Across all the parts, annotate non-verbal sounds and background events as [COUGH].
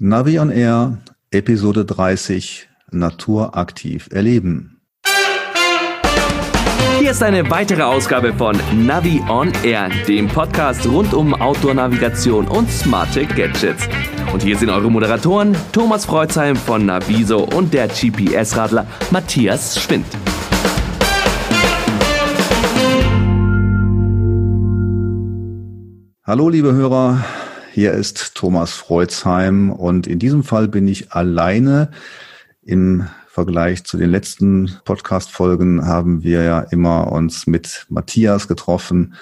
Navi on Air, Episode 30, Naturaktiv erleben. Hier ist eine weitere Ausgabe von Navi on Air, dem Podcast rund um Outdoor-Navigation und smarte Gadgets. Und hier sind eure Moderatoren Thomas Freuzheim von Naviso und der GPS-Radler Matthias Schwind. Hallo liebe Hörer, hier ist Thomas Freuzheim und in diesem Fall bin ich alleine. Im Vergleich zu den letzten Podcast-Folgen haben wir ja immer uns mit Matthias getroffen.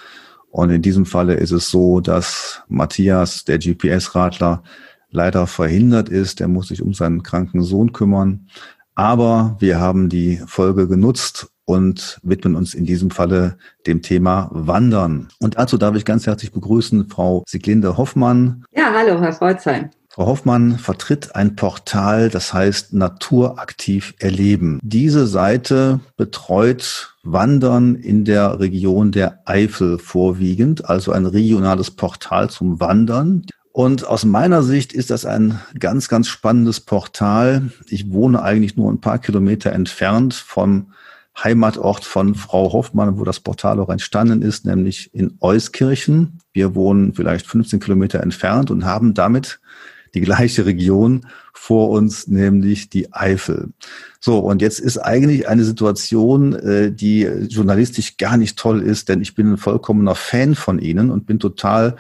Und in diesem Falle ist es so, dass Matthias, der GPS-Radler, leider verhindert ist. Er muss sich um seinen kranken Sohn kümmern. Aber wir haben die Folge genutzt, und widmen uns in diesem Falle dem Thema Wandern. Und dazu darf ich ganz herzlich begrüßen Frau Siglinde Hoffmann. Ja, hallo, Herr Freuzheim. Frau Hoffmann vertritt ein Portal, das heißt Naturaktiv erleben. Diese Seite betreut Wandern in der Region der Eifel vorwiegend, also ein regionales Portal zum Wandern. Und aus meiner Sicht ist das ein ganz, ganz spannendes Portal. Ich wohne eigentlich nur ein paar Kilometer entfernt vom Heimatort von Frau Hoffmann, wo das Portal auch entstanden ist, nämlich in Euskirchen. Wir wohnen vielleicht 15 Kilometer entfernt und haben damit die gleiche Region vor uns, nämlich die Eifel. So, und jetzt ist eigentlich eine Situation, äh, die journalistisch gar nicht toll ist, denn ich bin ein vollkommener Fan von Ihnen und bin total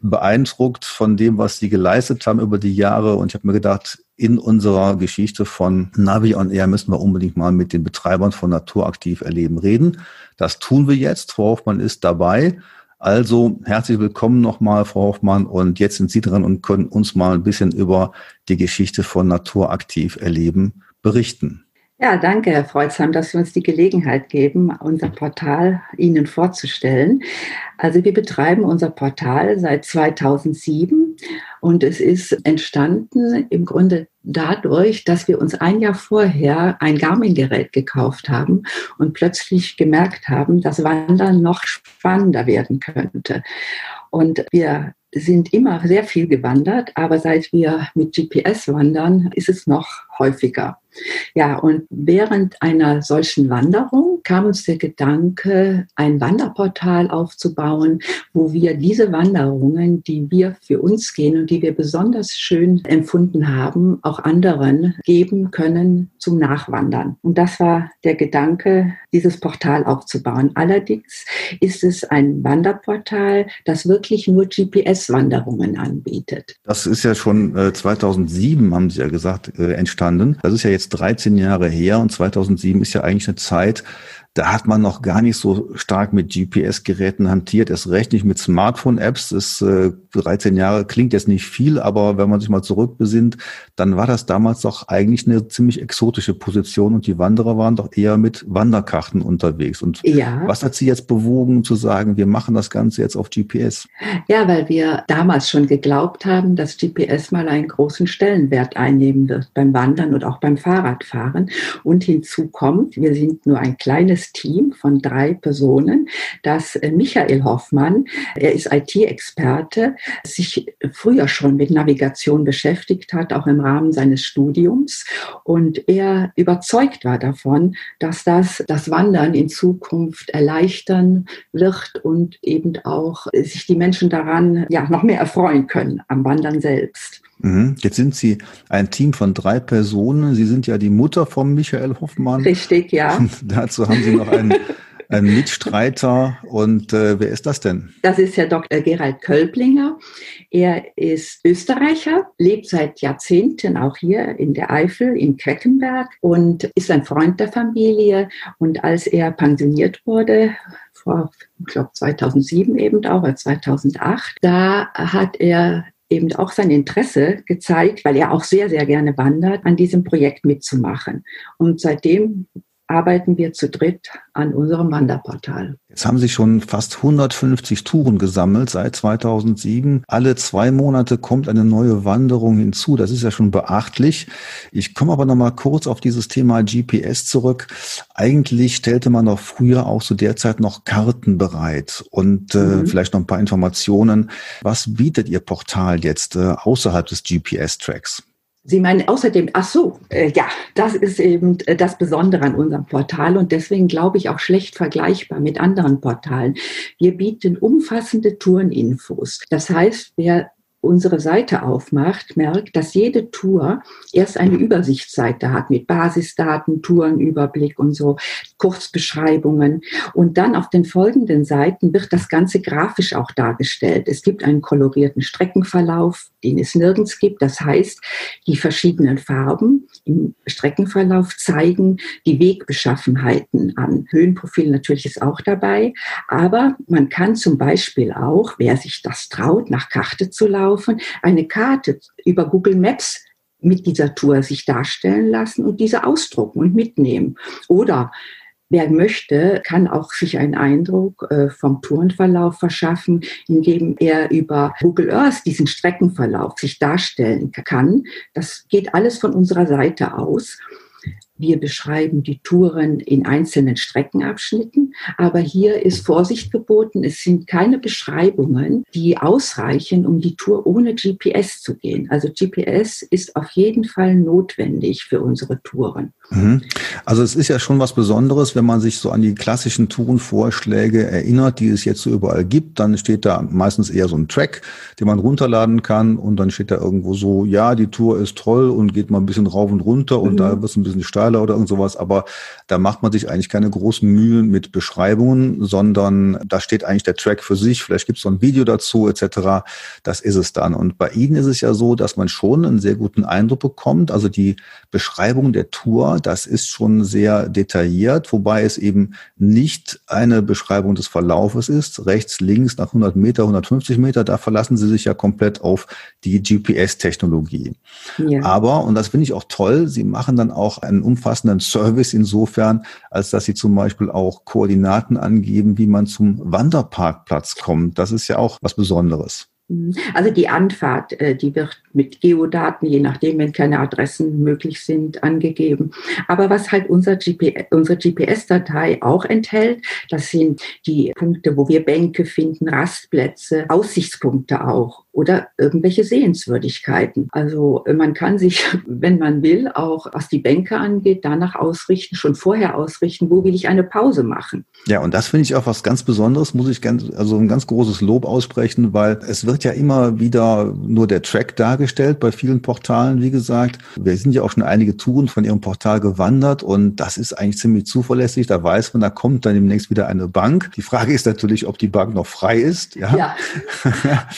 beeindruckt von dem, was Sie geleistet haben über die Jahre. Und ich habe mir gedacht, in unserer Geschichte von Navi on Air müssen wir unbedingt mal mit den Betreibern von Naturaktiv erleben reden. Das tun wir jetzt. Frau Hoffmann ist dabei. Also herzlich willkommen nochmal, Frau Hoffmann. Und jetzt sind Sie dran und können uns mal ein bisschen über die Geschichte von Naturaktiv erleben berichten. Ja, danke, Herr Freuzheim, dass Sie uns die Gelegenheit geben, unser Portal Ihnen vorzustellen. Also wir betreiben unser Portal seit 2007 und es ist entstanden im Grunde dadurch, dass wir uns ein Jahr vorher ein Garmin-Gerät gekauft haben und plötzlich gemerkt haben, dass Wandern noch spannender werden könnte. Und wir sind immer sehr viel gewandert, aber seit wir mit GPS wandern, ist es noch häufiger. Ja, und während einer solchen Wanderung kam uns der Gedanke, ein Wanderportal aufzubauen, wo wir diese Wanderungen, die wir für uns gehen und die wir besonders schön empfunden haben, auch anderen geben können zum Nachwandern. Und das war der Gedanke, dieses Portal aufzubauen. Allerdings ist es ein Wanderportal, das wirklich nur GPS-Wanderungen anbietet. Das ist ja schon äh, 2007, haben Sie ja gesagt, äh, entstanden. Das ist ja jetzt 13 Jahre her und 2007 ist ja eigentlich eine Zeit, da hat man noch gar nicht so stark mit GPS-Geräten hantiert, erst recht nicht mit Smartphone-Apps. Das äh, 13 Jahre klingt jetzt nicht viel, aber wenn man sich mal zurückbesinnt, dann war das damals doch eigentlich eine ziemlich exotische Position und die Wanderer waren doch eher mit Wanderkarten unterwegs. Und ja. was hat Sie jetzt bewogen zu sagen, wir machen das Ganze jetzt auf GPS? Ja, weil wir damals schon geglaubt haben, dass GPS mal einen großen Stellenwert einnehmen wird beim Wandern und auch beim Fahrradfahren. Und hinzu kommt, wir sind nur ein kleines Team von drei Personen, dass äh, Michael Hoffmann, er ist IT-Experte, sich früher schon mit Navigation beschäftigt hat, auch im Rahmen seines Studiums. Und er überzeugt war davon, dass das das Wandern in Zukunft erleichtern wird und eben auch sich die Menschen daran ja noch mehr erfreuen können am Wandern selbst. Mhm. Jetzt sind Sie ein Team von drei Personen. Sie sind ja die Mutter von Michael Hoffmann. Richtig, ja. [LAUGHS] dazu haben Sie noch einen, einen Mitstreiter. Und äh, wer ist das denn? Das ist Herr Dr. Gerald Kölblinger. Er ist Österreicher, lebt seit Jahrzehnten auch hier in der Eifel, in Queckenberg und ist ein Freund der Familie. Und als er pensioniert wurde, vor, ich glaube, 2007 eben auch, oder 2008, da hat er eben auch sein Interesse gezeigt, weil er auch sehr, sehr gerne wandert, an diesem Projekt mitzumachen. Und seitdem arbeiten wir zu dritt an unserem Wanderportal. Jetzt haben Sie schon fast 150 Touren gesammelt seit 2007. Alle zwei Monate kommt eine neue Wanderung hinzu. Das ist ja schon beachtlich. Ich komme aber noch mal kurz auf dieses Thema GPS zurück. Eigentlich stellte man doch früher auch zu der Zeit noch Karten bereit und äh, mhm. vielleicht noch ein paar Informationen. Was bietet Ihr Portal jetzt äh, außerhalb des GPS-Tracks? Sie meinen außerdem, ach so, äh, ja, das ist eben äh, das Besondere an unserem Portal und deswegen glaube ich auch schlecht vergleichbar mit anderen Portalen. Wir bieten umfassende Toureninfos. Das heißt, wer unsere Seite aufmacht, merkt, dass jede Tour erst eine Übersichtsseite hat mit Basisdaten, Tourenüberblick und so, Kurzbeschreibungen. Und dann auf den folgenden Seiten wird das Ganze grafisch auch dargestellt. Es gibt einen kolorierten Streckenverlauf, den es nirgends gibt. Das heißt, die verschiedenen Farben im Streckenverlauf zeigen die Wegbeschaffenheiten an. Höhenprofil natürlich ist auch dabei, aber man kann zum Beispiel auch, wer sich das traut, nach Karte zu laufen, laufen, eine Karte über Google Maps mit dieser Tour sich darstellen lassen und diese ausdrucken und mitnehmen. Oder Wer möchte, kann auch sich einen Eindruck äh, vom Tourenverlauf verschaffen, indem er über Google Earth diesen Streckenverlauf sich darstellen kann. Das geht alles von unserer Seite aus. Wir beschreiben die Touren in einzelnen Streckenabschnitten, aber hier ist Vorsicht geboten. Es sind keine Beschreibungen, die ausreichen, um die Tour ohne GPS zu gehen. Also GPS ist auf jeden Fall notwendig für unsere Touren. Mhm. Also es ist ja schon was Besonderes, wenn man sich so an die klassischen Tourenvorschläge erinnert, die es jetzt so überall gibt. Dann steht da meistens eher so ein Track, den man runterladen kann und dann steht da irgendwo so, ja, die Tour ist toll und geht mal ein bisschen rauf und runter und mhm. da wird es ein bisschen steiler oder irgend sowas. Aber da macht man sich eigentlich keine großen Mühen mit Beschreibungen, sondern da steht eigentlich der Track für sich. Vielleicht gibt es so ein Video dazu etc. Das ist es dann. Und bei Ihnen ist es ja so, dass man schon einen sehr guten Eindruck bekommt. Also die Beschreibung der Tour das ist schon sehr detailliert, wobei es eben nicht eine Beschreibung des Verlaufes ist. Rechts, links, nach 100 Meter, 150 Meter, da verlassen Sie sich ja komplett auf die GPS-Technologie. Ja. Aber, und das finde ich auch toll, Sie machen dann auch einen umfassenden Service insofern, als dass Sie zum Beispiel auch Koordinaten angeben, wie man zum Wanderparkplatz kommt. Das ist ja auch was Besonderes. Also die Anfahrt, äh, die wird mit Geodaten, je nachdem, wenn keine Adressen möglich sind, angegeben. Aber was halt unser GPS, unsere GPS-Datei auch enthält, das sind die Punkte, wo wir Bänke finden, Rastplätze, Aussichtspunkte auch oder irgendwelche Sehenswürdigkeiten. Also äh, man kann sich, [LAUGHS] wenn man will, auch was die Bänke angeht, danach ausrichten, schon vorher ausrichten, wo will ich eine Pause machen. Ja, und das finde ich auch was ganz Besonderes, muss ich ganz, also ein ganz großes Lob aussprechen, weil es wird ja immer wieder nur der Track dargestellt bei vielen Portalen, wie gesagt. Wir sind ja auch schon einige Touren von ihrem Portal gewandert und das ist eigentlich ziemlich zuverlässig. Da weiß man, da kommt dann demnächst wieder eine Bank. Die Frage ist natürlich, ob die Bank noch frei ist. Ja, ja. [LAUGHS]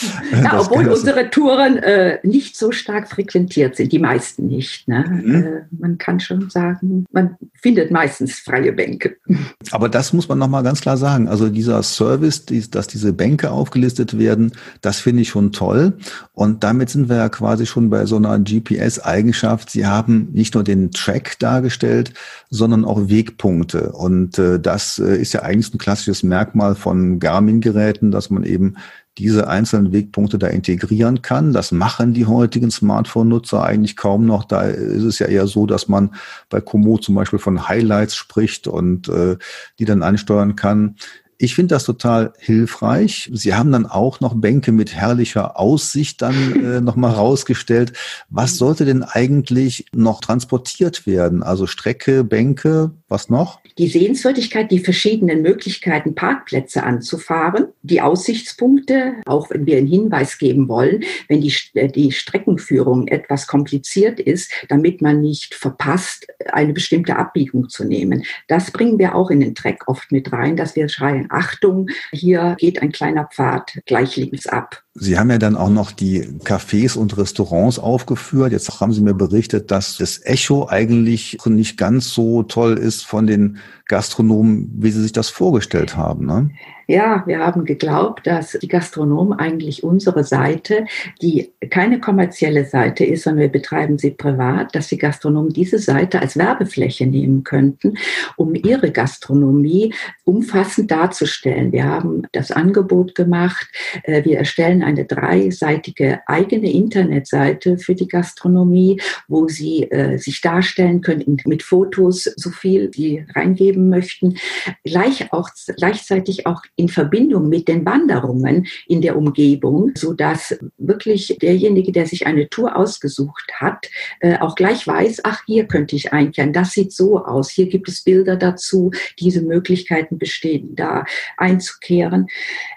ja obwohl unsere Touren äh, nicht so stark frequentiert sind, die meisten nicht. Ne? Mhm. Äh, man kann schon sagen, man findet meistens freie Bänke. [LAUGHS] Aber das muss man nochmal ganz klar sagen. Also dieser Service, dass diese Bänke aufgelistet werden, das finde ich schon toll. Und damit sind wir ja quasi schon bei so einer GPS-Eigenschaft. Sie haben nicht nur den Track dargestellt, sondern auch Wegpunkte. Und äh, das äh, ist ja eigentlich ein klassisches Merkmal von Garmin-Geräten, dass man eben diese einzelnen Wegpunkte da integrieren kann. Das machen die heutigen Smartphone-Nutzer eigentlich kaum noch. Da ist es ja eher so, dass man bei Komoot zum Beispiel von Highlights spricht und äh, die dann ansteuern kann. Ich finde das total hilfreich. Sie haben dann auch noch Bänke mit herrlicher Aussicht dann [LAUGHS] äh, nochmal rausgestellt. Was sollte denn eigentlich noch transportiert werden? Also Strecke, Bänke, was noch? Die Sehenswürdigkeit, die verschiedenen Möglichkeiten, Parkplätze anzufahren, die Aussichtspunkte, auch wenn wir einen Hinweis geben wollen, wenn die, äh, die Streckenführung etwas kompliziert ist, damit man nicht verpasst, eine bestimmte Abbiegung zu nehmen. Das bringen wir auch in den Track oft mit rein, dass wir schreien, Achtung, hier geht ein kleiner Pfad gleich links ab. Sie haben ja dann auch noch die Cafés und Restaurants aufgeführt. Jetzt haben Sie mir berichtet, dass das Echo eigentlich nicht ganz so toll ist von den Gastronomen, wie Sie sich das vorgestellt haben. Ne? Ja, wir haben geglaubt, dass die Gastronomen eigentlich unsere Seite, die keine kommerzielle Seite ist, sondern wir betreiben sie privat, dass die Gastronomen diese Seite als Werbefläche nehmen könnten, um ihre Gastronomie umfassend darzustellen. Wir haben das Angebot gemacht. Äh, wir erstellen eine dreiseitige eigene Internetseite für die Gastronomie, wo sie äh, sich darstellen können mit Fotos, so viel sie reingeben möchten. Gleich auch, gleichzeitig auch in Verbindung mit den Wanderungen in der Umgebung, so dass wirklich derjenige, der sich eine Tour ausgesucht hat, äh, auch gleich weiß, ach, hier könnte ich einkehren. Das sieht so aus. Hier gibt es Bilder dazu. Diese Möglichkeiten bestehen, da einzukehren.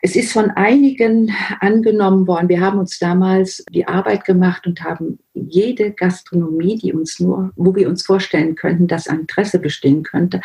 Es ist von einigen angenommen worden. Wir haben uns damals die Arbeit gemacht und haben jede Gastronomie, die uns nur, wo wir uns vorstellen könnten, dass Interesse bestehen könnte,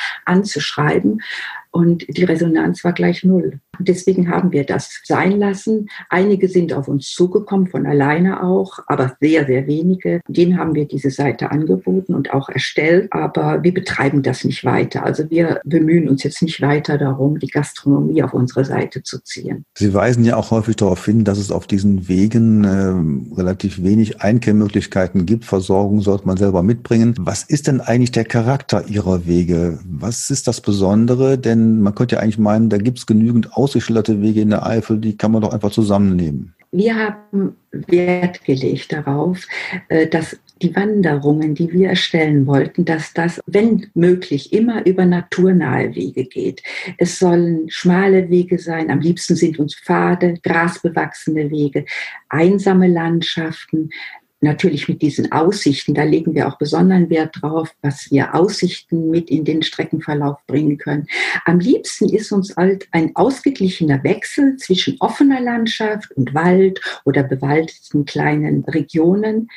anzuschreiben und die Resonanz war gleich null. Deswegen haben wir das sein lassen. Einige sind auf uns zugekommen, von alleine auch, aber sehr, sehr wenige. Denen haben wir diese Seite angeboten und auch erstellt, aber wir betreiben das nicht weiter. Also wir bemühen uns jetzt nicht weiter darum, die Gastronomie auf unsere Seite zu ziehen. Sie weisen ja auch häufig darauf hin, dass es auf diesen Wegen äh, relativ wenig Einkehrmöglichkeiten gibt. Versorgung sollte man selber mitbringen. Was ist denn eigentlich der Charakter Ihrer Wege? Was ist das Besondere? Denn man könnte ja eigentlich meinen, da gibt es genügend ausgeschilderte Wege in der Eifel, die kann man doch einfach zusammennehmen. Wir haben Wert gelegt darauf, äh, dass die Wanderungen, die wir erstellen wollten, dass das, wenn möglich, immer über naturnahe Wege geht. Es sollen schmale Wege sein, am liebsten sind uns Pfade, grasbewachsene Wege, einsame Landschaften, natürlich mit diesen Aussichten, da legen wir auch besonderen Wert drauf, was wir Aussichten mit in den Streckenverlauf bringen können. Am liebsten ist uns halt ein ausgeglichener Wechsel zwischen offener Landschaft und Wald oder bewaldeten kleinen Regionen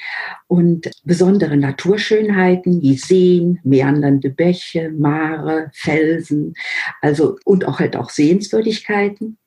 und besondere Naturschönheiten wie Seen, meandernde Bäche, Mare, Felsen, also und auch halt auch Sehenswürdigkeiten.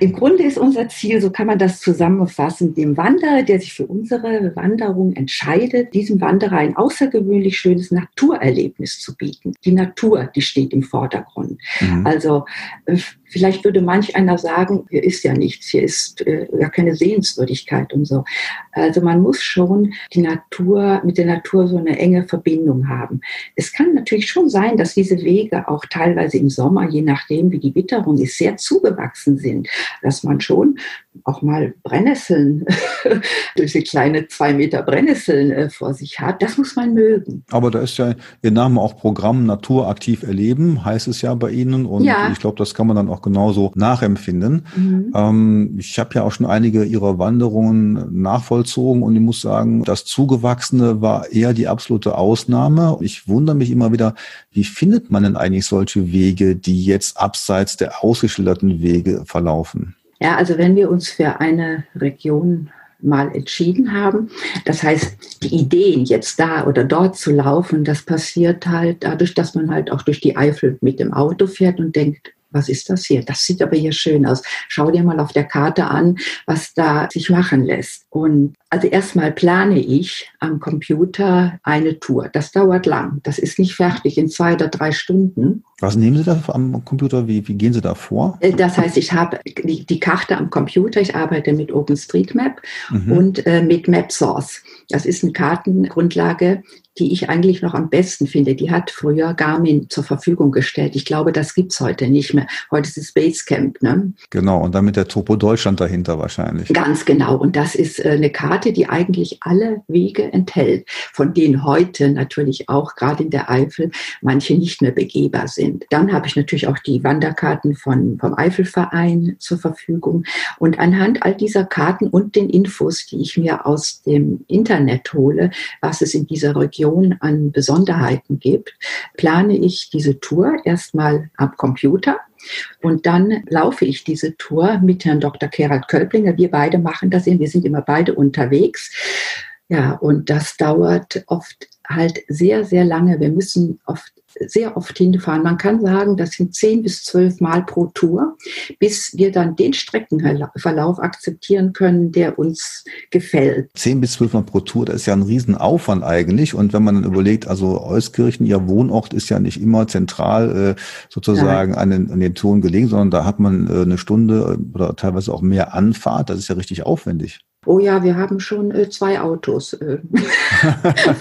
Im Grunde ist unser Ziel, so kann man das zusammenfassen, dem Wanderer, der sich für unsere Wanderung entscheidet, diesem Wanderer ein außergewöhnlich schönes Naturerlebnis zu bieten. Die Natur, die steht im Vordergrund. Mhm. Also äh, Vielleicht würde manch einer sagen, hier ist ja nichts, hier ist äh, ja keine Sehenswürdigkeit und so. Also man muss schon die Natur, mit der Natur so eine enge Verbindung haben. Es kann natürlich schon sein, dass diese Wege auch teilweise im Sommer, je nachdem wie die Witterung ist, sehr zugewachsen sind, dass man schon auch mal Brennnesseln, [LAUGHS] diese kleine zwei Meter Brennnesseln äh, vor sich hat. Das muss man mögen. Aber da ist ja Ihr Name auch Programm Naturaktiv erleben, heißt es ja bei Ihnen. Und ja. ich glaube, das kann man dann auch genauso nachempfinden. Mhm. Ähm, ich habe ja auch schon einige Ihrer Wanderungen nachvollzogen und ich muss sagen, das Zugewachsene war eher die absolute Ausnahme. Ich wundere mich immer wieder, wie findet man denn eigentlich solche Wege, die jetzt abseits der ausgeschilderten Wege verlaufen? Ja, also wenn wir uns für eine Region mal entschieden haben. Das heißt, die Ideen jetzt da oder dort zu laufen, das passiert halt dadurch, dass man halt auch durch die Eifel mit dem Auto fährt und denkt, was ist das hier? Das sieht aber hier schön aus. Schau dir mal auf der Karte an, was da sich machen lässt. Und also erstmal plane ich am Computer eine Tour. Das dauert lang. Das ist nicht fertig in zwei oder drei Stunden. Was nehmen Sie da am Computer? Wie, wie gehen Sie da vor? Äh, das heißt, ich habe die, die Karte am Computer. Ich arbeite mit OpenStreetMap mhm. und äh, mit MapSource. Das ist eine Kartengrundlage, die ich eigentlich noch am besten finde. Die hat früher Garmin zur Verfügung gestellt. Ich glaube, das gibt's heute nicht mehr. Heute ist es Basecamp. Ne? Genau, und dann mit der Topo Deutschland dahinter wahrscheinlich. Ganz genau. Und das ist äh, eine Karte, die eigentlich alle Wege enthält, von denen heute natürlich auch gerade in der Eifel manche nicht mehr begehbar sind. Dann habe ich natürlich auch die Wanderkarten von, vom Eifelverein zur Verfügung. Und anhand all dieser Karten und den Infos, die ich mir aus dem Internet hole, was es in dieser Region Region an Besonderheiten gibt, plane ich diese Tour erstmal am Computer und dann laufe ich diese Tour mit Herrn Dr. Gerald Kölblinger. Wir beide machen das, wir sind immer beide unterwegs. Ja, und das dauert oft halt sehr, sehr lange. Wir müssen oft sehr oft hinfahren. Man kann sagen, das sind zehn bis zwölf Mal pro Tour, bis wir dann den Streckenverlauf akzeptieren können, der uns gefällt. Zehn bis zwölf Mal pro Tour, das ist ja ein Riesenaufwand eigentlich. Und wenn man dann überlegt, also Euskirchen, ihr Wohnort ist ja nicht immer zentral äh, sozusagen an den, an den Touren gelegen, sondern da hat man äh, eine Stunde oder teilweise auch mehr Anfahrt. Das ist ja richtig aufwendig. Oh ja, wir haben schon äh, zwei Autos äh, [LAUGHS]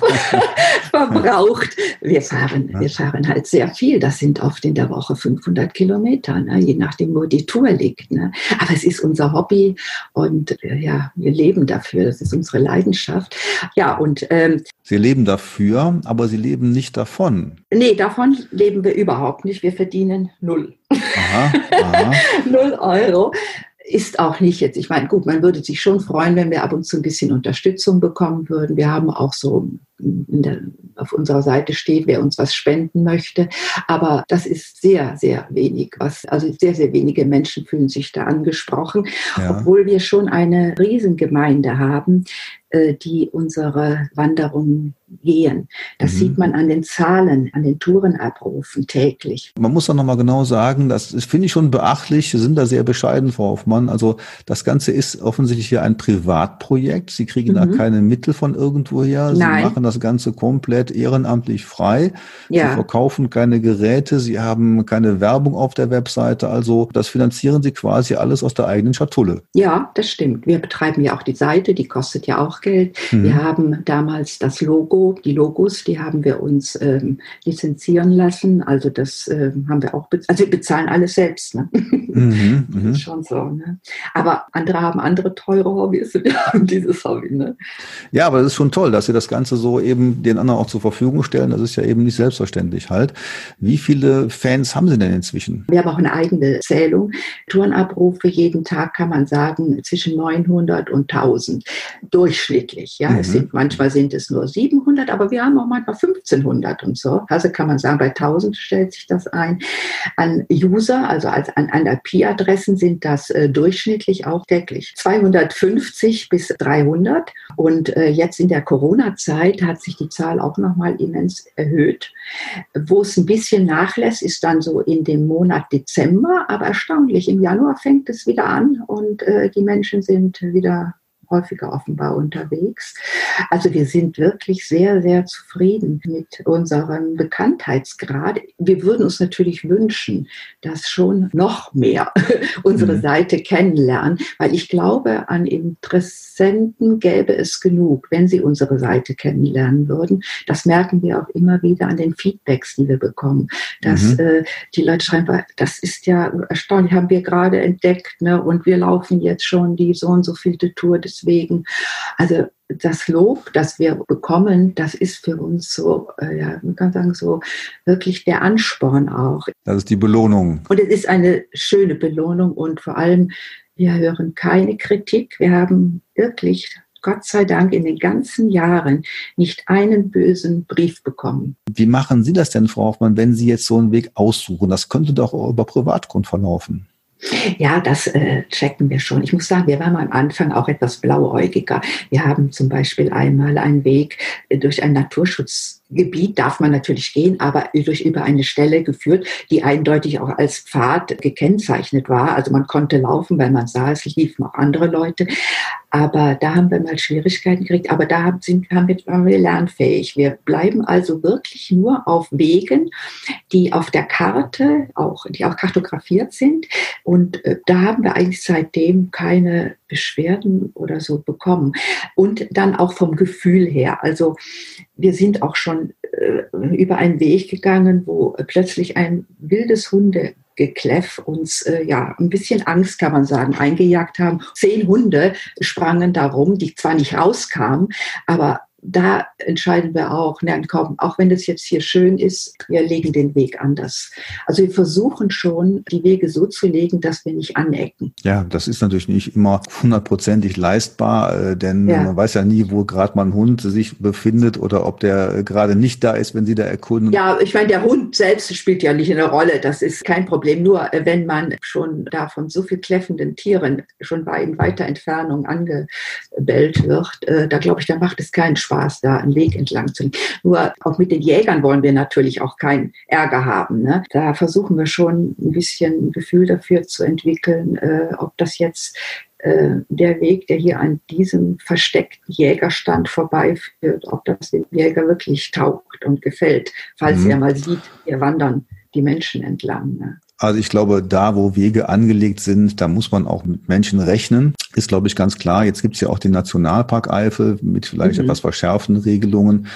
verbraucht. Wir fahren, wir fahren halt sehr viel. Das sind oft in der Woche 500 Kilometer, ne? je nachdem, wo die Tour liegt. Ne? Aber es ist unser Hobby und äh, ja, wir leben dafür. Das ist unsere Leidenschaft. Ja, und ähm, Sie leben dafür, aber Sie leben nicht davon. Nee, davon leben wir überhaupt nicht. Wir verdienen null. Aha, aha. [LAUGHS] null Euro ist auch nicht jetzt, ich meine, gut, man würde sich schon freuen, wenn wir ab und zu ein bisschen Unterstützung bekommen würden. Wir haben auch so der, auf unserer Seite steht, wer uns was spenden möchte. Aber das ist sehr, sehr wenig. Was, also sehr, sehr wenige Menschen fühlen sich da angesprochen, ja. obwohl wir schon eine Riesengemeinde haben, die unsere Wanderungen gehen. Das mhm. sieht man an den Zahlen, an den Tourenabrufen täglich. Man muss auch nochmal genau sagen, das finde ich schon beachtlich. Sie sind da sehr bescheiden, Frau Hoffmann. Also das Ganze ist offensichtlich hier ein Privatprojekt. Sie kriegen mhm. da keine Mittel von irgendwoher. Sie Nein. machen das Ganze komplett ehrenamtlich frei. Ja. Sie verkaufen keine Geräte. Sie haben keine Werbung auf der Webseite. Also das finanzieren Sie quasi alles aus der eigenen Schatulle. Ja, das stimmt. Wir betreiben ja auch die Seite. Die kostet ja auch Geld. Mhm. Wir haben damals das Logo die Logos, die haben wir uns ähm, lizenzieren lassen. Also das äh, haben wir auch, also wir bezahlen alles selbst. Ne? Mhm, [LAUGHS] das ist schon so. Ne? Aber andere haben andere teure Hobbys und [LAUGHS] wir haben dieses Hobby. Ne? Ja, aber es ist schon toll, dass Sie das Ganze so eben den anderen auch zur Verfügung stellen. Das ist ja eben nicht selbstverständlich halt. Wie viele Fans haben Sie denn inzwischen? Wir haben auch eine eigene Zählung. Tourenabrufe jeden Tag kann man sagen zwischen 900 und 1000 durchschnittlich. Ja, mhm. es sind manchmal sind es nur 700 700, aber wir haben auch manchmal 1500 und so. Also kann man sagen, bei 1000 stellt sich das ein. An User, also als an, an IP-Adressen sind das äh, durchschnittlich auch täglich 250 bis 300. Und äh, jetzt in der Corona-Zeit hat sich die Zahl auch nochmal immens erhöht. Wo es ein bisschen nachlässt, ist dann so in dem Monat Dezember, aber erstaunlich, im Januar fängt es wieder an und äh, die Menschen sind wieder häufiger offenbar unterwegs. Also wir sind wirklich sehr, sehr zufrieden mit unserem Bekanntheitsgrad. Wir würden uns natürlich wünschen, dass schon noch mehr [LAUGHS] unsere mhm. Seite kennenlernen, weil ich glaube, an Interessenten gäbe es genug, wenn sie unsere Seite kennenlernen würden. Das merken wir auch immer wieder an den Feedbacks, die wir bekommen, dass mhm. äh, die Leute schreiben, das ist ja erstaunlich, haben wir gerade entdeckt, ne? und wir laufen jetzt schon die so und so vielte Tour des deswegen, also das Lob, das wir bekommen, das ist für uns so, äh, ja, man kann sagen, so wirklich der Ansporn auch. Das ist die Belohnung. Und es ist eine schöne Belohnung und vor allem, wir hören keine Kritik. Wir haben wirklich Gott sei Dank in den ganzen Jahren nicht einen bösen Brief bekommen. Wie machen Sie das denn, Frau Hoffmann, wenn Sie jetzt so einen Weg aussuchen? Das könnte doch auch über Privatgrund verlaufen. Ja, das äh, checken wir schon. Ich muss sagen, wir waren am Anfang auch etwas blauäugiger. Wir haben zum Beispiel einmal einen Weg äh, durch ein Naturschutzgebiet, darf man natürlich gehen, aber durch über eine Stelle geführt, die eindeutig auch als Pfad gekennzeichnet war. Also man konnte laufen, weil man sah, es liefen auch andere Leute. Aber da haben wir mal Schwierigkeiten gekriegt. Aber da sind, haben, wir, waren wir lernfähig. Wir bleiben also wirklich nur auf Wegen, die auf der Karte auch, die auch kartografiert sind. Und äh, da haben wir eigentlich seitdem keine Beschwerden oder so bekommen. Und dann auch vom Gefühl her. Also wir sind auch schon äh, über einen Weg gegangen, wo plötzlich ein wildes Hunde Gekläff uns äh, ja ein bisschen Angst, kann man sagen, eingejagt haben. Zehn Hunde sprangen darum, die zwar nicht rauskamen, aber da entscheiden wir auch, nein, komm, auch wenn das jetzt hier schön ist, wir legen den Weg anders. Also wir versuchen schon, die Wege so zu legen, dass wir nicht anecken. Ja, das ist natürlich nicht immer hundertprozentig leistbar, äh, denn ja. man weiß ja nie, wo gerade mein Hund sich befindet oder ob der gerade nicht da ist, wenn Sie da erkunden. Ja, ich meine, der Hund selbst spielt ja nicht eine Rolle. Das ist kein Problem. Nur äh, wenn man schon da von so viel kläffenden Tieren schon bei in weiter Entfernung angebellt wird, äh, da glaube ich, da macht es keinen Spaß Spaß, da einen Weg entlang zu gehen. Nur auch mit den Jägern wollen wir natürlich auch keinen Ärger haben. Ne? Da versuchen wir schon ein bisschen ein Gefühl dafür zu entwickeln, äh, ob das jetzt äh, der Weg, der hier an diesem versteckten Jägerstand vorbeiführt, ob das dem Jäger wirklich taugt und gefällt, falls mhm. er mal sieht, hier wandern die Menschen entlang. Ne? Also ich glaube, da, wo Wege angelegt sind, da muss man auch mit Menschen rechnen. Ist, glaube ich, ganz klar. Jetzt gibt es ja auch den Nationalpark Eifel mit vielleicht mhm. etwas verschärften Regelungen.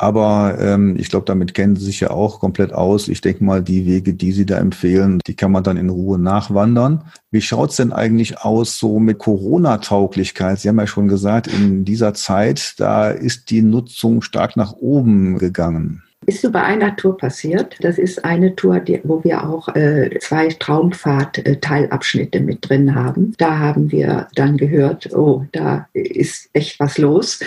Aber ähm, ich glaube, damit kennen Sie sich ja auch komplett aus. Ich denke mal, die Wege, die Sie da empfehlen, die kann man dann in Ruhe nachwandern. Wie schaut's denn eigentlich aus so mit Corona-Tauglichkeit? Sie haben ja schon gesagt, in dieser Zeit, da ist die Nutzung stark nach oben gegangen. Ist so bei einer Tour passiert. Das ist eine Tour, die, wo wir auch äh, zwei Traumfahrt-Teilabschnitte mit drin haben. Da haben wir dann gehört, oh, da ist echt was los.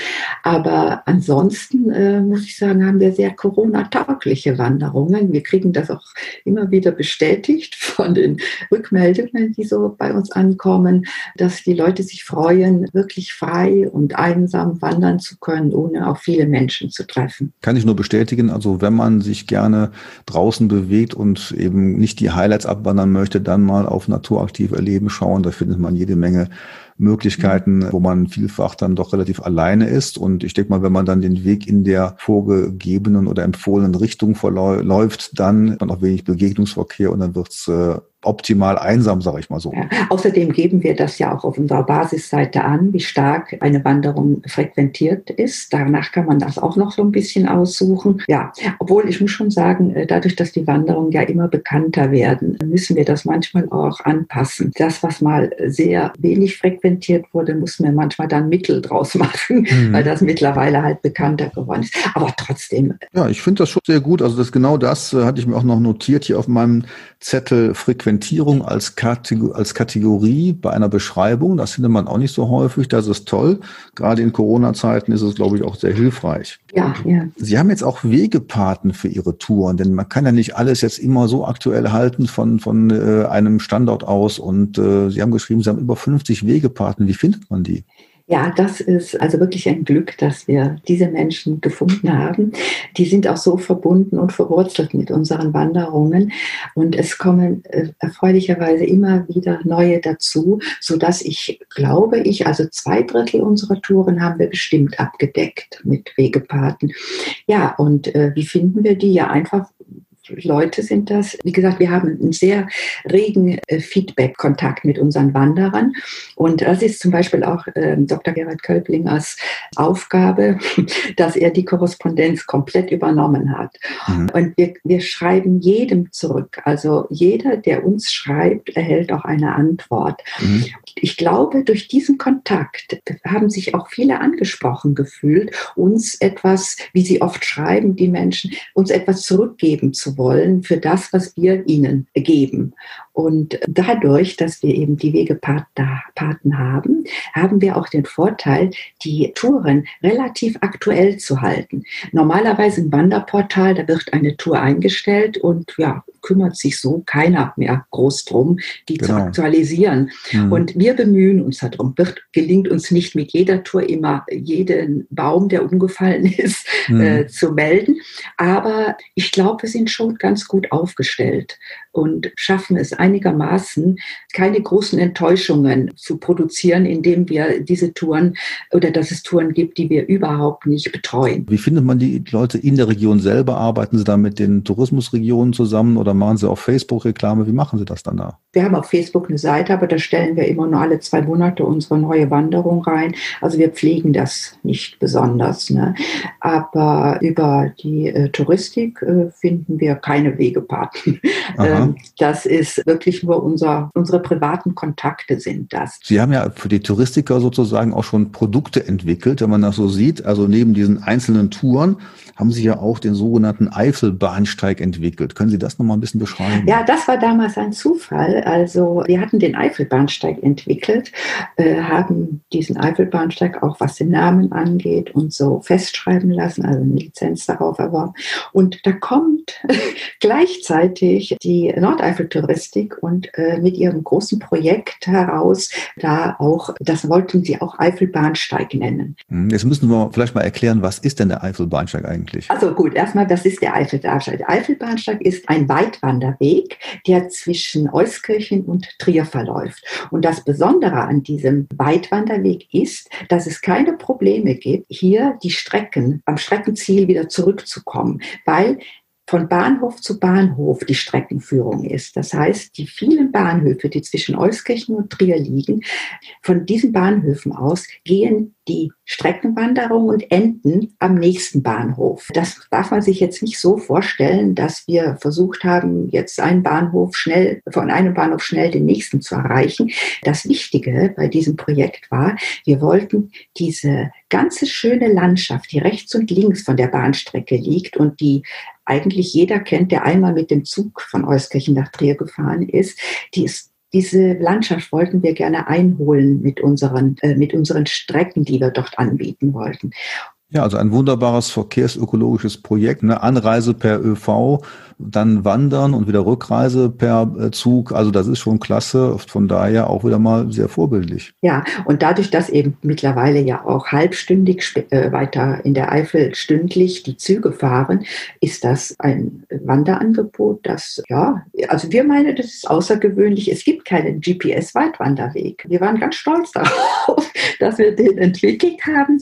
Aber ansonsten äh, muss ich sagen, haben wir sehr Corona-taugliche Wanderungen. Wir kriegen das auch immer wieder bestätigt von den Rückmeldungen, die so bei uns ankommen, dass die Leute sich freuen, wirklich frei und einsam wandern zu können, ohne auch viele Menschen zu treffen. Kann ich nur bestätigen. Also also wenn man sich gerne draußen bewegt und eben nicht die Highlights abwandern möchte, dann mal auf naturaktiv erleben schauen. Da findet man jede Menge Möglichkeiten, wo man vielfach dann doch relativ alleine ist. Und ich denke mal, wenn man dann den Weg in der vorgegebenen oder empfohlenen Richtung verläuft, dann hat man auch wenig Begegnungsverkehr und dann wird's äh, optimal einsam, sage ich mal so. Ja. Außerdem geben wir das ja auch auf unserer Basisseite an, wie stark eine Wanderung frequentiert ist. Danach kann man das auch noch so ein bisschen aussuchen. Ja, obwohl ich muss schon sagen, äh, dadurch, dass die Wanderungen ja immer bekannter werden, müssen wir das manchmal auch anpassen. Das, was mal sehr wenig frequentiert wurde, muss man manchmal dann Mittel draus [LAUGHS] machen, mhm. weil das mittlerweile halt bekannter geworden ist. Aber trotzdem. Ja, ich finde das schon sehr gut. Also das genau das äh, hatte ich mir auch noch notiert hier auf meinem Zettel Frequenz Segmentierung als, Kategor als Kategorie bei einer Beschreibung, das findet man auch nicht so häufig. Das ist toll. Gerade in Corona-Zeiten ist es, glaube ich, auch sehr hilfreich. Ja, ja. Sie haben jetzt auch Wegepaten für Ihre Touren, denn man kann ja nicht alles jetzt immer so aktuell halten von, von äh, einem Standort aus. Und äh, Sie haben geschrieben, Sie haben über 50 Wegepaten. Wie findet man die? Ja, das ist also wirklich ein Glück, dass wir diese Menschen gefunden haben. Die sind auch so verbunden und verwurzelt mit unseren Wanderungen. Und es kommen äh, erfreulicherweise immer wieder neue dazu, so dass ich glaube, ich, also zwei Drittel unserer Touren haben wir bestimmt abgedeckt mit Wegepaten. Ja, und äh, wie finden wir die? Ja, einfach Leute sind das. Wie gesagt, wir haben einen sehr regen äh, Feedback-Kontakt mit unseren Wanderern. Und das ist zum Beispiel auch äh, Dr. Gerhard Kölblingers Aufgabe, [LAUGHS] dass er die Korrespondenz komplett übernommen hat. Mhm. Und wir, wir schreiben jedem zurück. Also jeder, der uns schreibt, erhält auch eine Antwort. Mhm. Ich glaube, durch diesen Kontakt haben sich auch viele angesprochen gefühlt, uns etwas, wie sie oft schreiben, die Menschen, uns etwas zurückgeben zu wollen für das, was wir ihnen geben. Und dadurch, dass wir eben die Wegepaten haben, haben wir auch den Vorteil, die Touren relativ aktuell zu halten. Normalerweise im Wanderportal, da wird eine Tour eingestellt und ja, kümmert sich so keiner mehr groß drum, die genau. zu aktualisieren. Mhm. Und wir bemühen uns darum. Wird, gelingt uns nicht mit jeder Tour immer jeden Baum, der umgefallen [LAUGHS] ist, mhm. äh, zu melden. Aber ich glaube, wir sind schon ganz gut aufgestellt und schaffen es einigermaßen, keine großen Enttäuschungen zu produzieren, indem wir diese Touren oder dass es Touren gibt, die wir überhaupt nicht betreuen. Wie findet man die Leute in der Region selber? Arbeiten Sie da mit den Tourismusregionen zusammen oder machen Sie auf Facebook Reklame? Wie machen Sie das dann da? Wir haben auf Facebook eine Seite, aber da stellen wir immer nur alle zwei Monate unsere neue Wanderung rein. Also wir pflegen das nicht besonders. Ne? Aber über die äh, Touristik äh, finden wir keine Wegepaten. Das ist wirklich nur unser, unsere privaten Kontakte sind das. Sie haben ja für die Touristiker sozusagen auch schon Produkte entwickelt, wenn man das so sieht. Also neben diesen einzelnen Touren haben Sie ja auch den sogenannten Eifelbahnsteig entwickelt. Können Sie das nochmal ein bisschen beschreiben? Ja, das war damals ein Zufall. Also wir hatten den Eifelbahnsteig entwickelt, äh, haben diesen Eifelbahnsteig auch was den Namen angeht und so festschreiben lassen, also eine Lizenz darauf erworben. Und da kommt [LAUGHS] gleichzeitig die Nordeifel-Touristik und äh, mit ihrem großen Projekt heraus, da auch, das wollten sie auch Eifelbahnsteig nennen. Hm, jetzt müssen wir vielleicht mal erklären, was ist denn der Eifelbahnsteig eigentlich? Also gut, erstmal, das ist der Eifelbahnsteig. Der Eifelbahnsteig ist ein Weitwanderweg, der zwischen Euskirchen und Trier verläuft. Und das Besondere an diesem Weitwanderweg ist, dass es keine Probleme gibt, hier die Strecken am Streckenziel wieder zurückzukommen, weil von Bahnhof zu Bahnhof die Streckenführung ist. Das heißt, die vielen Bahnhöfe, die zwischen Euskirchen und Trier liegen, von diesen Bahnhöfen aus gehen die Streckenwanderung und enden am nächsten Bahnhof. Das darf man sich jetzt nicht so vorstellen, dass wir versucht haben, jetzt einen Bahnhof schnell, von einem Bahnhof schnell den nächsten zu erreichen. Das Wichtige bei diesem Projekt war, wir wollten diese ganze schöne Landschaft, die rechts und links von der Bahnstrecke liegt und die eigentlich jeder kennt, der einmal mit dem Zug von Euskirchen nach Trier gefahren ist, die ist diese Landschaft wollten wir gerne einholen mit unseren, äh, mit unseren Strecken, die wir dort anbieten wollten. Ja, also ein wunderbares verkehrsökologisches Projekt. Eine Anreise per ÖV, dann Wandern und wieder Rückreise per äh, Zug. Also das ist schon klasse. Von daher auch wieder mal sehr vorbildlich. Ja, und dadurch, dass eben mittlerweile ja auch halbstündig äh, weiter in der Eifel stündlich die Züge fahren, ist das ein Wanderangebot, das, ja, also wir meinen, das ist außergewöhnlich. Es gibt keinen GPS-Weitwanderweg. Wir waren ganz stolz [LAUGHS] darauf, dass wir den entwickelt haben.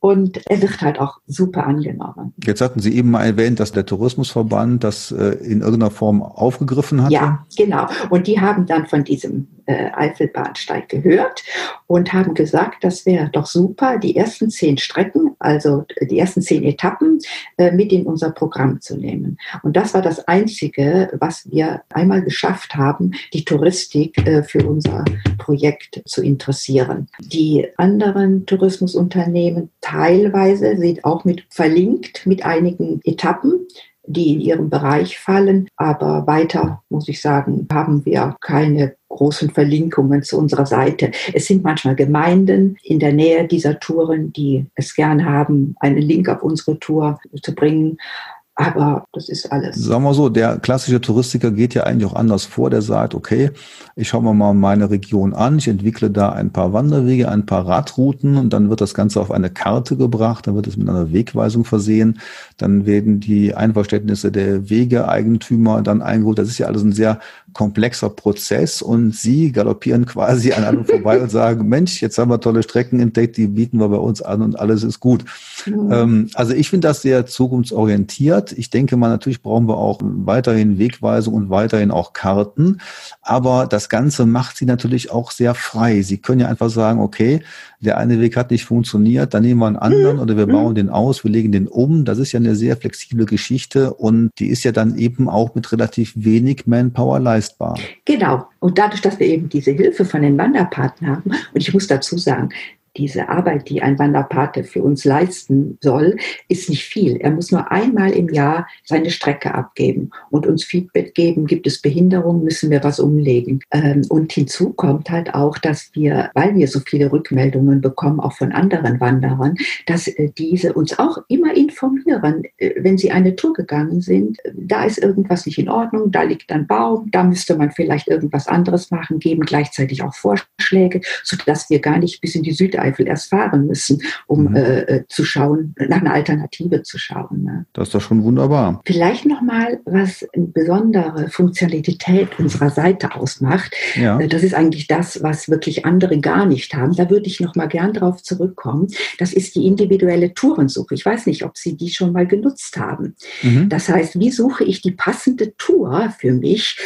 Und er wird halt auch super angenommen. Jetzt hatten Sie eben mal erwähnt, dass der Tourismusverband das äh, in irgendeiner Form aufgegriffen hat. Ja, genau. Und die haben dann von diesem äh, Eifelbahnsteig gehört und haben gesagt, das wäre doch super, die ersten zehn Strecken, also die ersten zehn Etappen äh, mit in unser Programm zu nehmen. Und das war das Einzige, was wir einmal geschafft haben, die Touristik äh, für unser Projekt zu interessieren. Die anderen Tourismusunternehmen teilweise sind auch mit verlinkt mit einigen Etappen die in ihren Bereich fallen. Aber weiter, muss ich sagen, haben wir keine großen Verlinkungen zu unserer Seite. Es sind manchmal Gemeinden in der Nähe dieser Touren, die es gern haben, einen Link auf unsere Tour zu bringen. Aber das ist alles. Sagen wir so, der klassische Touristiker geht ja eigentlich auch anders vor. Der sagt, okay, ich schaue mir mal meine Region an, ich entwickle da ein paar Wanderwege, ein paar Radrouten und dann wird das Ganze auf eine Karte gebracht, dann wird es mit einer Wegweisung versehen, dann werden die Einverständnisse der Wegeeigentümer dann eingeholt. Das ist ja alles ein sehr komplexer Prozess und Sie galoppieren quasi an einem vorbei und sagen, [LAUGHS] Mensch, jetzt haben wir tolle Strecken entdeckt, die bieten wir bei uns an und alles ist gut. Mhm. Ähm, also ich finde das sehr zukunftsorientiert. Ich denke mal, natürlich brauchen wir auch weiterhin Wegweisung und weiterhin auch Karten. Aber das Ganze macht sie natürlich auch sehr frei. Sie können ja einfach sagen, okay, der eine Weg hat nicht funktioniert, dann nehmen wir einen anderen oder wir bauen den aus, wir legen den um. Das ist ja eine sehr flexible Geschichte und die ist ja dann eben auch mit relativ wenig Manpower leistbar. Genau. Und dadurch, dass wir eben diese Hilfe von den Wanderpaten haben, und ich muss dazu sagen, diese Arbeit, die ein Wanderpate für uns leisten soll, ist nicht viel. Er muss nur einmal im Jahr seine Strecke abgeben und uns Feedback geben. Gibt es Behinderungen, müssen wir was umlegen. Ähm, und hinzu kommt halt auch, dass wir, weil wir so viele Rückmeldungen bekommen, auch von anderen Wanderern, dass äh, diese uns auch immer informieren, äh, wenn sie eine Tour gegangen sind, da ist irgendwas nicht in Ordnung, da liegt ein Baum, da müsste man vielleicht irgendwas anderes machen, geben gleichzeitig auch Vorschläge, sodass wir gar nicht bis in die Süd Eifel erst fahren müssen, um mhm. äh, äh, zu schauen, nach einer Alternative zu schauen. Ne? Das ist doch schon wunderbar. Vielleicht nochmal, was eine besondere Funktionalität unserer Seite ausmacht. Ja. Äh, das ist eigentlich das, was wirklich andere gar nicht haben. Da würde ich nochmal gern drauf zurückkommen. Das ist die individuelle Tourensuche. Ich weiß nicht, ob Sie die schon mal genutzt haben. Mhm. Das heißt, wie suche ich die passende Tour für mich?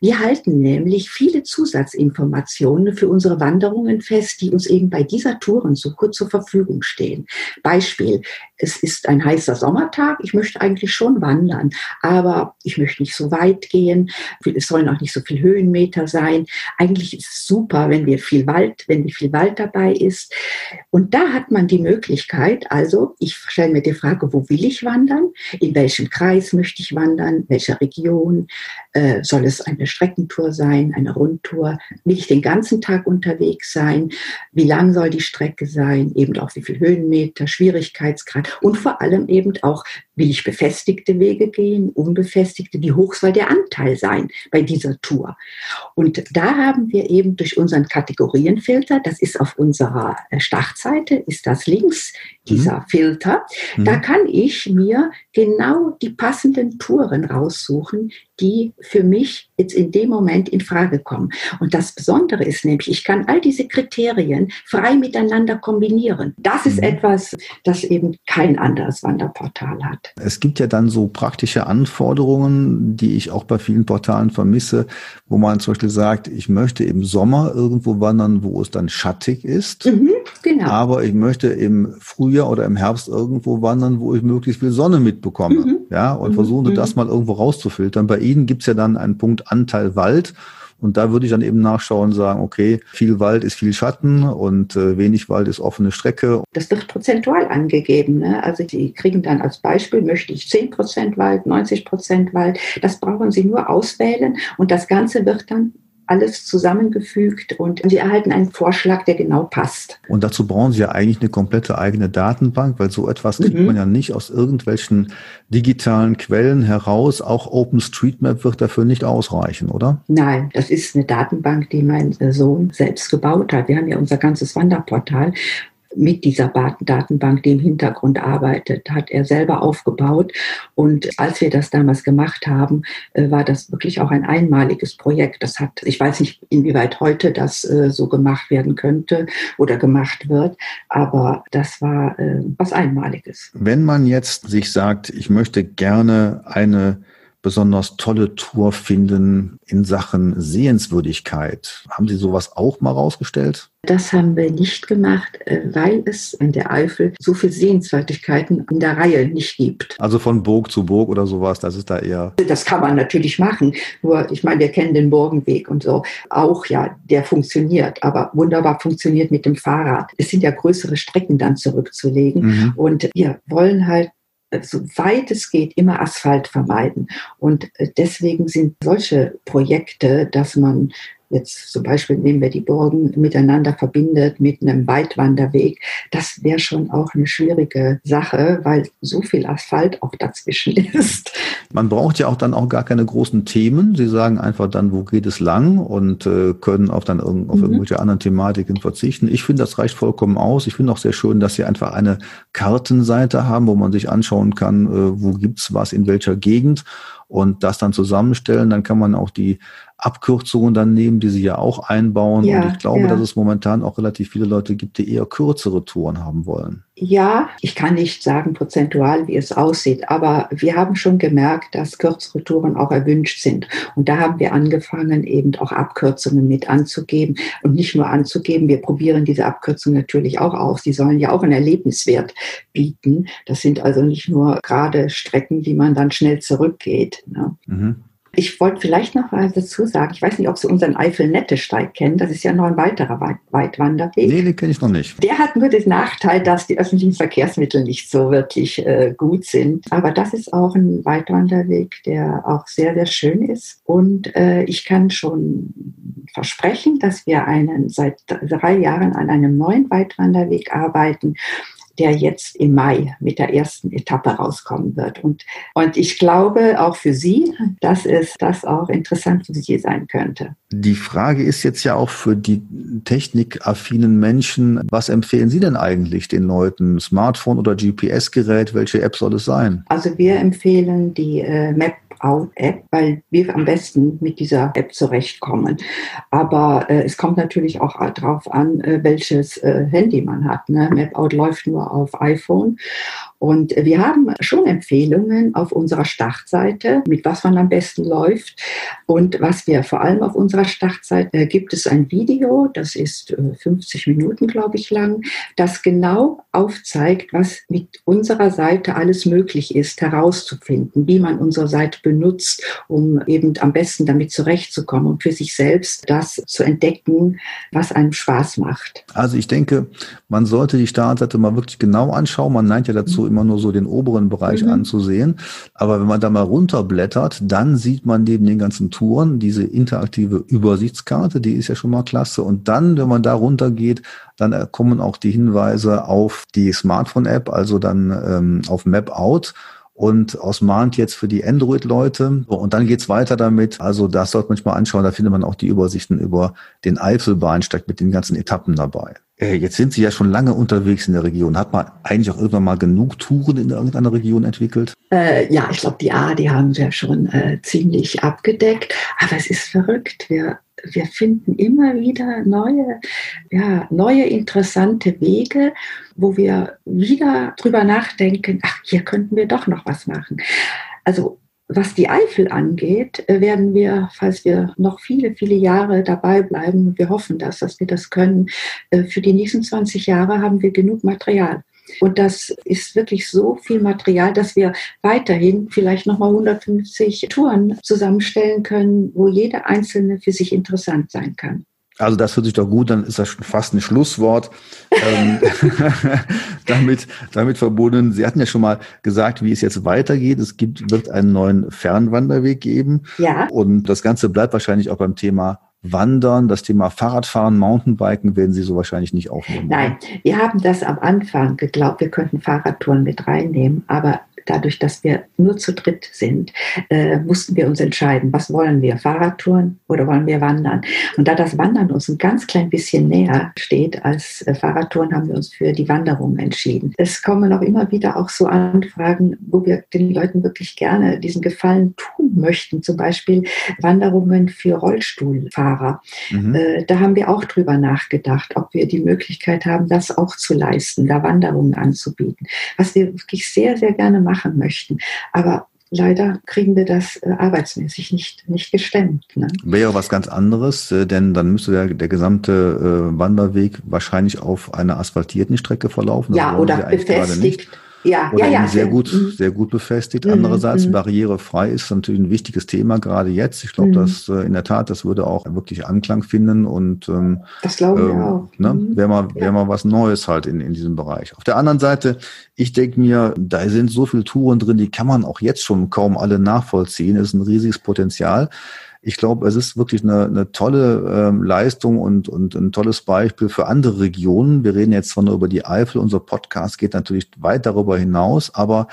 Wir halten nämlich viele Zusatzinformationen für unsere Wanderungen fest, die uns eben bei dieser Tourensuche zur Verfügung stehen. Beispiel, es ist ein heißer Sommertag, ich möchte eigentlich schon wandern, aber ich möchte nicht so weit gehen, es sollen auch nicht so viel Höhenmeter sein. Eigentlich ist es super, wenn wir viel Wald, wenn viel Wald dabei ist. Und da hat man die Möglichkeit, also ich stelle mir die Frage, wo will ich wandern? In welchem Kreis möchte ich wandern? Welcher Region? Äh, soll es eine Streckentour sein, eine Rundtour? Will ich den ganzen Tag unterwegs sein? Wie lang soll die Strecke sein? Eben auch wie viel Höhenmeter, Schwierigkeitsgrad und vor allem eben auch, will ich befestigte Wege gehen, unbefestigte? Wie hoch soll der Anteil sein bei dieser Tour? Und da haben wir eben durch unseren Kategorienfilter, das ist auf unserer äh, Startseite, ist das links dieser mhm. Filter, da mhm. kann ich mir genau die passenden Touren raussuchen, die für mich jetzt in dem Moment in Frage kommen. Und das Besondere ist nämlich, ich kann all diese Kriterien frei miteinander kombinieren. Das ist mhm. etwas, das eben kein anderes Wanderportal hat. Es gibt ja dann so praktische Anforderungen, die ich auch bei vielen Portalen vermisse, wo man zum Beispiel sagt, ich möchte im Sommer irgendwo wandern, wo es dann schattig ist. Mhm, genau. Aber ich möchte im Frühjahr oder im Herbst irgendwo wandern, wo ich möglichst viel Sonne mitbekomme. Mhm. Ja, und mhm. versuche das mhm. mal irgendwo rauszufiltern. Bei Ihnen gibt's ja dann einen Punkt Anteil Wald. Und da würde ich dann eben nachschauen und sagen, okay, viel Wald ist viel Schatten und äh, wenig Wald ist offene Strecke. Das wird prozentual angegeben. Ne? Also Sie kriegen dann als Beispiel, möchte ich 10 Prozent Wald, 90 Prozent Wald. Das brauchen Sie nur auswählen und das Ganze wird dann alles zusammengefügt und Sie erhalten einen Vorschlag, der genau passt. Und dazu brauchen Sie ja eigentlich eine komplette eigene Datenbank, weil so etwas kriegt mhm. man ja nicht aus irgendwelchen digitalen Quellen heraus. Auch OpenStreetMap wird dafür nicht ausreichen, oder? Nein, das ist eine Datenbank, die mein Sohn selbst gebaut hat. Wir haben ja unser ganzes Wanderportal mit dieser Datenbank, die im Hintergrund arbeitet, hat er selber aufgebaut. Und als wir das damals gemacht haben, äh, war das wirklich auch ein einmaliges Projekt. Das hat, ich weiß nicht, inwieweit heute das äh, so gemacht werden könnte oder gemacht wird, aber das war äh, was Einmaliges. Wenn man jetzt sich sagt, ich möchte gerne eine besonders tolle Tour finden in Sachen Sehenswürdigkeit. Haben Sie sowas auch mal rausgestellt? Das haben wir nicht gemacht, äh, weil es in der Eifel so viele Sehenswürdigkeiten in der Reihe nicht gibt. Also von Burg zu Burg oder sowas, das ist da eher. Das kann man natürlich machen. Nur, ich meine, wir kennen den Burgenweg und so auch, ja, der funktioniert, aber wunderbar funktioniert mit dem Fahrrad. Es sind ja größere Strecken dann zurückzulegen. Mhm. Und wir wollen halt soweit es geht, immer Asphalt vermeiden. Und äh, deswegen sind solche Projekte, dass man jetzt zum Beispiel nehmen wir die Burgen miteinander verbindet mit einem Weitwanderweg, das wäre schon auch eine schwierige Sache, weil so viel Asphalt auch dazwischen [LAUGHS] ist. Man braucht ja auch dann auch gar keine großen Themen. Sie sagen einfach dann, wo geht es lang und äh, können auch dann irg auf mhm. irgendwelche anderen Thematiken verzichten. Ich finde, das reicht vollkommen aus. Ich finde auch sehr schön, dass Sie einfach eine Kartenseite haben, wo man sich anschauen kann, äh, wo gibt's was in welcher Gegend und das dann zusammenstellen. Dann kann man auch die Abkürzungen dann nehmen, die sie ja auch einbauen. Ja, und ich glaube, ja. dass es momentan auch relativ viele Leute gibt, die eher kürzere Touren haben wollen. Ja, ich kann nicht sagen prozentual, wie es aussieht, aber wir haben schon gemerkt, dass kürzere Touren auch erwünscht sind. Und da haben wir angefangen, eben auch Abkürzungen mit anzugeben. Und nicht nur anzugeben, wir probieren diese Abkürzungen natürlich auch aus. Die sollen ja auch einen Erlebniswert bieten. Das sind also nicht nur gerade Strecken, die man dann schnell zurückgeht. Ne? Mhm. Ich wollte vielleicht noch was dazu sagen. Ich weiß nicht, ob Sie unseren Eifel-Nettesteig kennen. Das ist ja noch ein weiterer Weit Weitwanderweg. Nee, den kenne ich noch nicht. Der hat nur den Nachteil, dass die öffentlichen Verkehrsmittel nicht so wirklich äh, gut sind. Aber das ist auch ein Weitwanderweg, der auch sehr, sehr schön ist. Und äh, ich kann schon versprechen, dass wir einen seit drei Jahren an einem neuen Weitwanderweg arbeiten der jetzt im Mai mit der ersten Etappe rauskommen wird. Und, und ich glaube auch für Sie, dass es das auch interessant für Sie sein könnte. Die Frage ist jetzt ja auch für die technikaffinen Menschen, was empfehlen Sie denn eigentlich den Leuten? Smartphone oder GPS-Gerät? Welche App soll es sein? Also wir empfehlen die äh, Map Out-App, weil wir am besten mit dieser App zurechtkommen. Aber äh, es kommt natürlich auch darauf an, äh, welches äh, Handy man hat. Ne? Mapout läuft nur auf iPhone Und wir haben schon Empfehlungen auf unserer Startseite, mit was man am besten läuft. Und was wir vor allem auf unserer Startseite äh, gibt es ein Video, das ist 50 äh, Minuten, glaube ich, lang, das genau aufzeigt, was mit unserer Seite alles möglich ist, herauszufinden, wie man unsere Seite benutzt, um eben am besten damit zurechtzukommen und für sich selbst das zu entdecken, was einem Spaß macht. Also ich denke, man sollte die Startseite mal wirklich genau anschauen. Man neigt ja dazu, mhm. immer nur so den oberen Bereich mhm. anzusehen. Aber wenn man da mal runterblättert, dann sieht man neben den ganzen Touren diese interaktive Übersichtskarte, die ist ja schon mal klasse. Und dann, wenn man da runtergeht, dann kommen auch die Hinweise auf die Smartphone-App, also dann ähm, auf Map Out und aus Mahnt jetzt für die Android-Leute. Und dann geht's weiter damit. Also das sollte man sich mal anschauen. Da findet man auch die Übersichten über den Eifelbahnsteig mit den ganzen Etappen dabei. Äh, jetzt sind Sie ja schon lange unterwegs in der Region. Hat man eigentlich auch irgendwann mal genug Touren in irgendeiner Region entwickelt? Äh, ja, ich glaube, die A, die haben wir schon äh, ziemlich abgedeckt. Aber es ist verrückt. Wir wir finden immer wieder neue, ja, neue interessante Wege, wo wir wieder drüber nachdenken, ach, hier könnten wir doch noch was machen. Also was die Eifel angeht, werden wir, falls wir noch viele, viele Jahre dabei bleiben, wir hoffen das, dass wir das können, äh, für die nächsten 20 Jahre haben wir genug Material. Und das ist wirklich so viel Material, dass wir weiterhin vielleicht nochmal 150 Touren zusammenstellen können, wo jede einzelne für sich interessant sein kann. Also das hört sich doch gut, dann ist das schon fast ein Schlusswort ähm, [LAUGHS] damit, damit verbunden. Sie hatten ja schon mal gesagt, wie es jetzt weitergeht. Es gibt, wird einen neuen Fernwanderweg geben. Ja. Und das Ganze bleibt wahrscheinlich auch beim Thema Wandern, das Thema Fahrradfahren, Mountainbiken werden Sie so wahrscheinlich nicht aufnehmen. Nein, wir haben das am Anfang geglaubt, wir könnten Fahrradtouren mit reinnehmen, aber dadurch, dass wir nur zu dritt sind, äh, mussten wir uns entscheiden, was wollen wir, Fahrradtouren oder wollen wir wandern? Und da das Wandern uns ein ganz klein bisschen näher steht als äh, Fahrradtouren, haben wir uns für die Wanderung entschieden. Es kommen auch immer wieder auch so Anfragen, wo wir den Leuten wirklich gerne diesen Gefallen tun möchten, zum Beispiel Wanderungen für Rollstuhlfahrer. Mhm. Äh, da haben wir auch drüber nachgedacht, ob wir die Möglichkeit haben, das auch zu leisten, da Wanderungen anzubieten. Was wir wirklich sehr, sehr gerne machen machen möchten. Aber leider kriegen wir das äh, arbeitsmäßig nicht, nicht gestemmt. Ne? Wäre was ganz anderes, äh, denn dann müsste der, der gesamte äh, Wanderweg wahrscheinlich auf einer asphaltierten Strecke verlaufen. Das ja, oder befestigt ja, oder ja, ja. sehr gut, mhm. sehr gut befestigt. Andererseits mhm. barrierefrei ist natürlich ein wichtiges Thema gerade jetzt. Ich glaube, mhm. dass äh, in der Tat, das würde auch wirklich Anklang finden und ähm, das glaube ich ähm, auch. Ne, mhm. wäre mal, wäre mal was Neues halt in, in diesem Bereich. Auf der anderen Seite, ich denke mir, da sind so viele Touren drin, die kann man auch jetzt schon kaum alle nachvollziehen. Es ist ein riesiges Potenzial ich glaube, es ist wirklich eine, eine tolle ähm, Leistung und, und ein tolles Beispiel für andere Regionen. Wir reden jetzt zwar nur über die Eifel, unser Podcast geht natürlich weit darüber hinaus, aber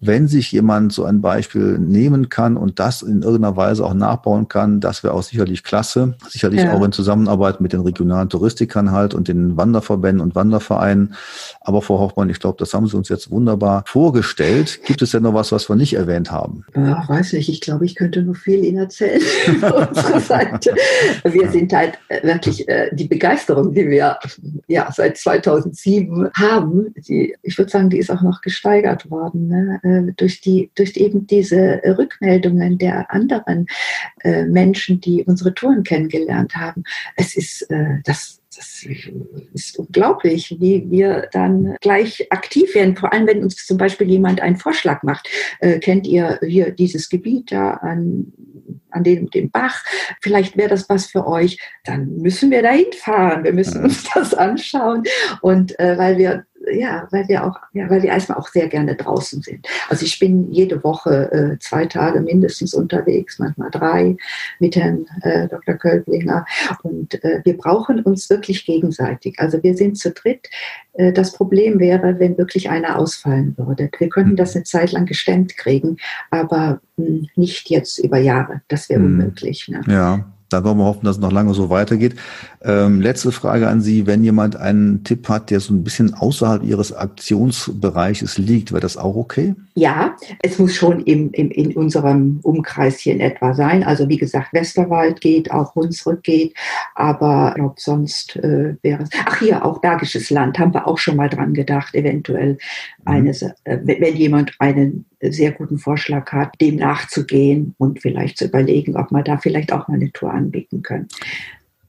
wenn sich jemand so ein Beispiel nehmen kann und das in irgendeiner Weise auch nachbauen kann, das wäre auch sicherlich klasse. Sicherlich ja. auch in Zusammenarbeit mit den regionalen Touristikern halt und den Wanderverbänden und Wandervereinen. Aber Frau Hoffmann, ich glaube, das haben Sie uns jetzt wunderbar vorgestellt. Gibt es denn noch was, was wir nicht erwähnt haben? Ja, weiß nicht. Ich glaube, ich könnte noch viel Ihnen erzählen. [LAUGHS] Wir sind halt äh, wirklich äh, die Begeisterung, die wir ja seit 2007 haben. Die, ich würde sagen, die ist auch noch gesteigert worden. Ne? Äh, durch, die, durch eben diese Rückmeldungen der anderen äh, Menschen, die unsere Touren kennengelernt haben. Es ist äh, das das ist unglaublich, wie wir dann gleich aktiv werden. Vor allem, wenn uns zum Beispiel jemand einen Vorschlag macht. Äh, kennt ihr hier dieses Gebiet da an, an dem, dem Bach? Vielleicht wäre das was für euch. Dann müssen wir dahin fahren. Wir müssen uns das anschauen. Und äh, weil wir ja, weil wir auch, ja, weil wir erstmal auch sehr gerne draußen sind. Also ich bin jede Woche äh, zwei Tage mindestens unterwegs, manchmal drei mit Herrn äh, Dr. Kölblinger. Und äh, wir brauchen uns wirklich gegenseitig. Also wir sind zu dritt. Äh, das Problem wäre, wenn wirklich einer ausfallen würde. Wir könnten das eine Zeit lang gestemmt kriegen, aber mh, hm, nicht jetzt über Jahre. Das wäre hm. unmöglich. Ne? Ja. Da wollen wir hoffen, dass es noch lange so weitergeht. Ähm, letzte Frage an Sie. Wenn jemand einen Tipp hat, der so ein bisschen außerhalb Ihres Aktionsbereiches liegt, wäre das auch okay? Ja, es muss schon im, im, in unserem Umkreis hier in etwa sein. Also wie gesagt, Westerwald geht, auch Hunsrück geht, aber ich glaube, sonst äh, wäre es. Ach hier, auch Bergisches Land haben wir auch schon mal dran gedacht, eventuell mhm. eines, äh, wenn jemand einen sehr guten Vorschlag hat, dem nachzugehen und vielleicht zu überlegen, ob man da vielleicht auch mal eine Tour anbieten können.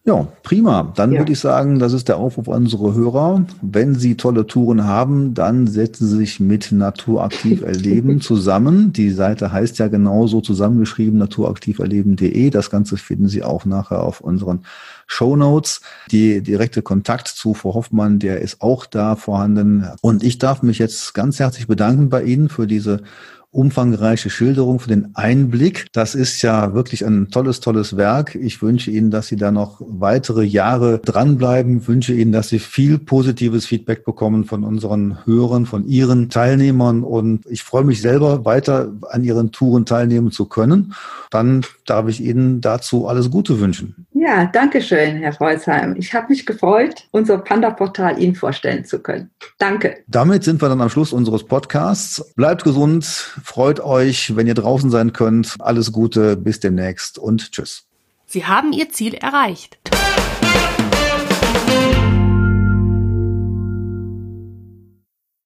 Ja, prima. Dann ja. würde ich sagen, das ist der Aufruf an unsere Hörer. Wenn Sie tolle Touren haben, dann setzen Sie sich mit Naturaktiv erleben [LAUGHS] zusammen. Die Seite heißt ja genauso zusammengeschrieben naturaktiverleben.de. Das Ganze finden Sie auch nachher auf unseren Show Notes. Die direkte Kontakt zu Frau Hoffmann, der ist auch da vorhanden. Und ich darf mich jetzt ganz herzlich bedanken bei Ihnen für diese umfangreiche Schilderung, für den Einblick. Das ist ja wirklich ein tolles, tolles Werk. Ich wünsche Ihnen, dass Sie da noch weitere Jahre dranbleiben. Ich wünsche Ihnen, dass Sie viel positives Feedback bekommen von unseren Hörern, von Ihren Teilnehmern. Und ich freue mich selber, weiter an Ihren Touren teilnehmen zu können. Dann darf ich Ihnen dazu alles Gute wünschen. Ja, danke schön, Herr Freusheim. Ich habe mich gefreut, unser Panda-Portal Ihnen vorstellen zu können. Danke. Damit sind wir dann am Schluss unseres Podcasts. Bleibt gesund, freut euch, wenn ihr draußen sein könnt. Alles Gute, bis demnächst und tschüss. Sie haben Ihr Ziel erreicht.